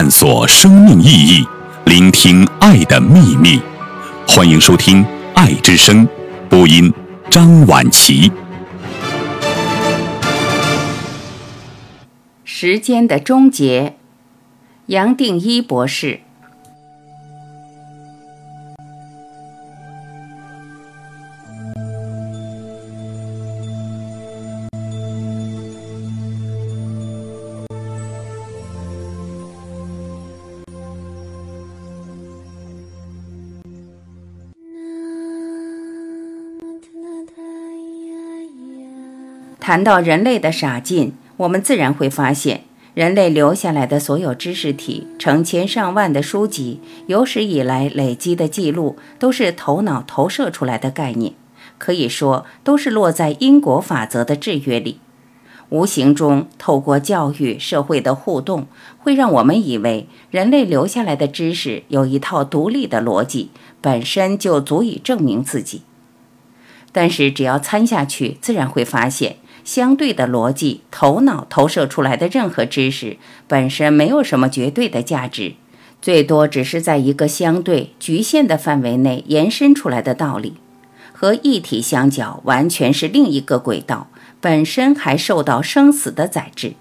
探索生命意义，聆听爱的秘密。欢迎收听《爱之声》，播音张婉琪。时间的终结，杨定一博士。谈到人类的傻劲，我们自然会发现，人类留下来的所有知识体、成千上万的书籍、有史以来累积的记录，都是头脑投射出来的概念，可以说都是落在因果法则的制约里。无形中，透过教育、社会的互动，会让我们以为人类留下来的知识有一套独立的逻辑，本身就足以证明自己。但是，只要参下去，自然会发现。相对的逻辑，头脑投射出来的任何知识本身没有什么绝对的价值，最多只是在一个相对局限的范围内延伸出来的道理，和一体相较，完全是另一个轨道，本身还受到生死的宰制。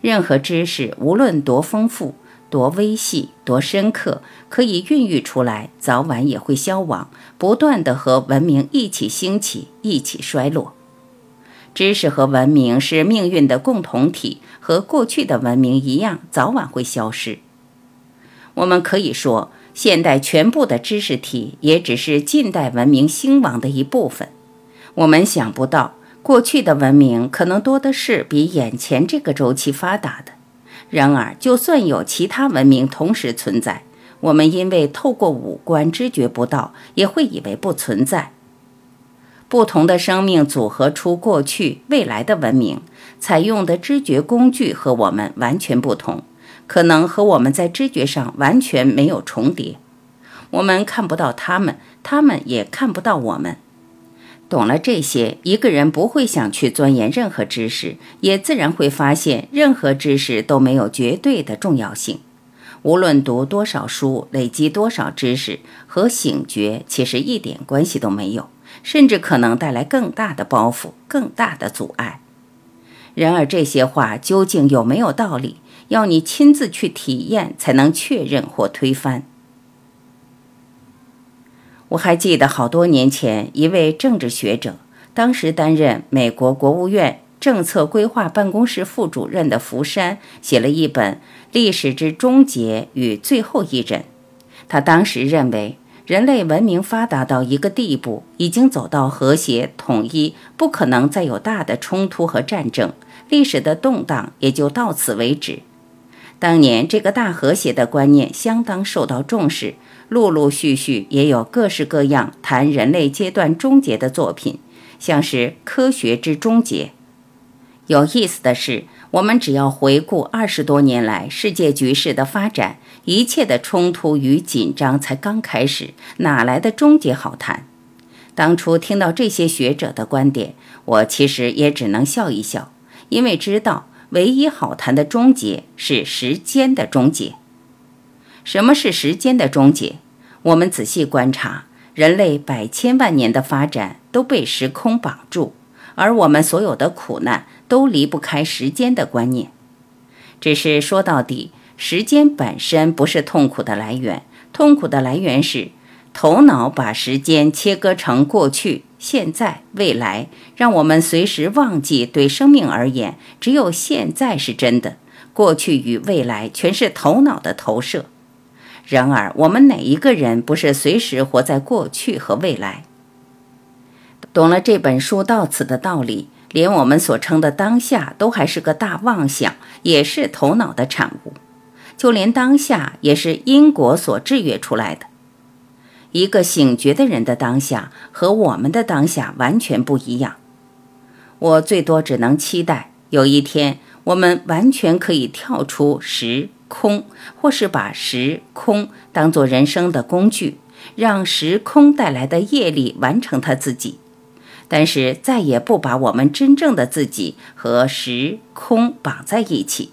任何知识，无论多丰富、多微细、多深刻，可以孕育出来，早晚也会消亡，不断的和文明一起兴起，一起衰落。知识和文明是命运的共同体，和过去的文明一样，早晚会消失。我们可以说，现代全部的知识体也只是近代文明兴亡的一部分。我们想不到，过去的文明可能多的是比眼前这个周期发达的。然而，就算有其他文明同时存在，我们因为透过五官知觉不到，也会以为不存在。不同的生命组合出过去、未来的文明，采用的知觉工具和我们完全不同，可能和我们在知觉上完全没有重叠。我们看不到他们，他们也看不到我们。懂了这些，一个人不会想去钻研任何知识，也自然会发现，任何知识都没有绝对的重要性。无论读多少书，累积多少知识，和醒觉其实一点关系都没有。甚至可能带来更大的包袱、更大的阻碍。然而，这些话究竟有没有道理，要你亲自去体验才能确认或推翻。我还记得好多年前，一位政治学者，当时担任美国国务院政策规划办公室副主任的福山，写了一本《历史之终结与最后一人》。他当时认为。人类文明发达到一个地步，已经走到和谐统一，不可能再有大的冲突和战争，历史的动荡也就到此为止。当年这个大和谐的观念相当受到重视，陆陆续续也有各式各样谈人类阶段终结的作品，像是《科学之终结》。有意思的是。我们只要回顾二十多年来世界局势的发展，一切的冲突与紧张才刚开始，哪来的终结好谈？当初听到这些学者的观点，我其实也只能笑一笑，因为知道唯一好谈的终结是时间的终结。什么是时间的终结？我们仔细观察，人类百千万年的发展都被时空绑住。而我们所有的苦难都离不开时间的观念，只是说到底，时间本身不是痛苦的来源，痛苦的来源是头脑把时间切割成过去、现在、未来，让我们随时忘记对生命而言，只有现在是真的，过去与未来全是头脑的投射。然而，我们哪一个人不是随时活在过去和未来？懂了这本书到此的道理，连我们所称的当下都还是个大妄想，也是头脑的产物。就连当下也是因果所制约出来的。一个醒觉的人的当下和我们的当下完全不一样。我最多只能期待有一天，我们完全可以跳出时空，或是把时空当做人生的工具，让时空带来的业力完成它自己。但是再也不把我们真正的自己和时空绑在一起，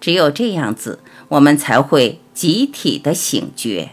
只有这样子，我们才会集体的醒觉。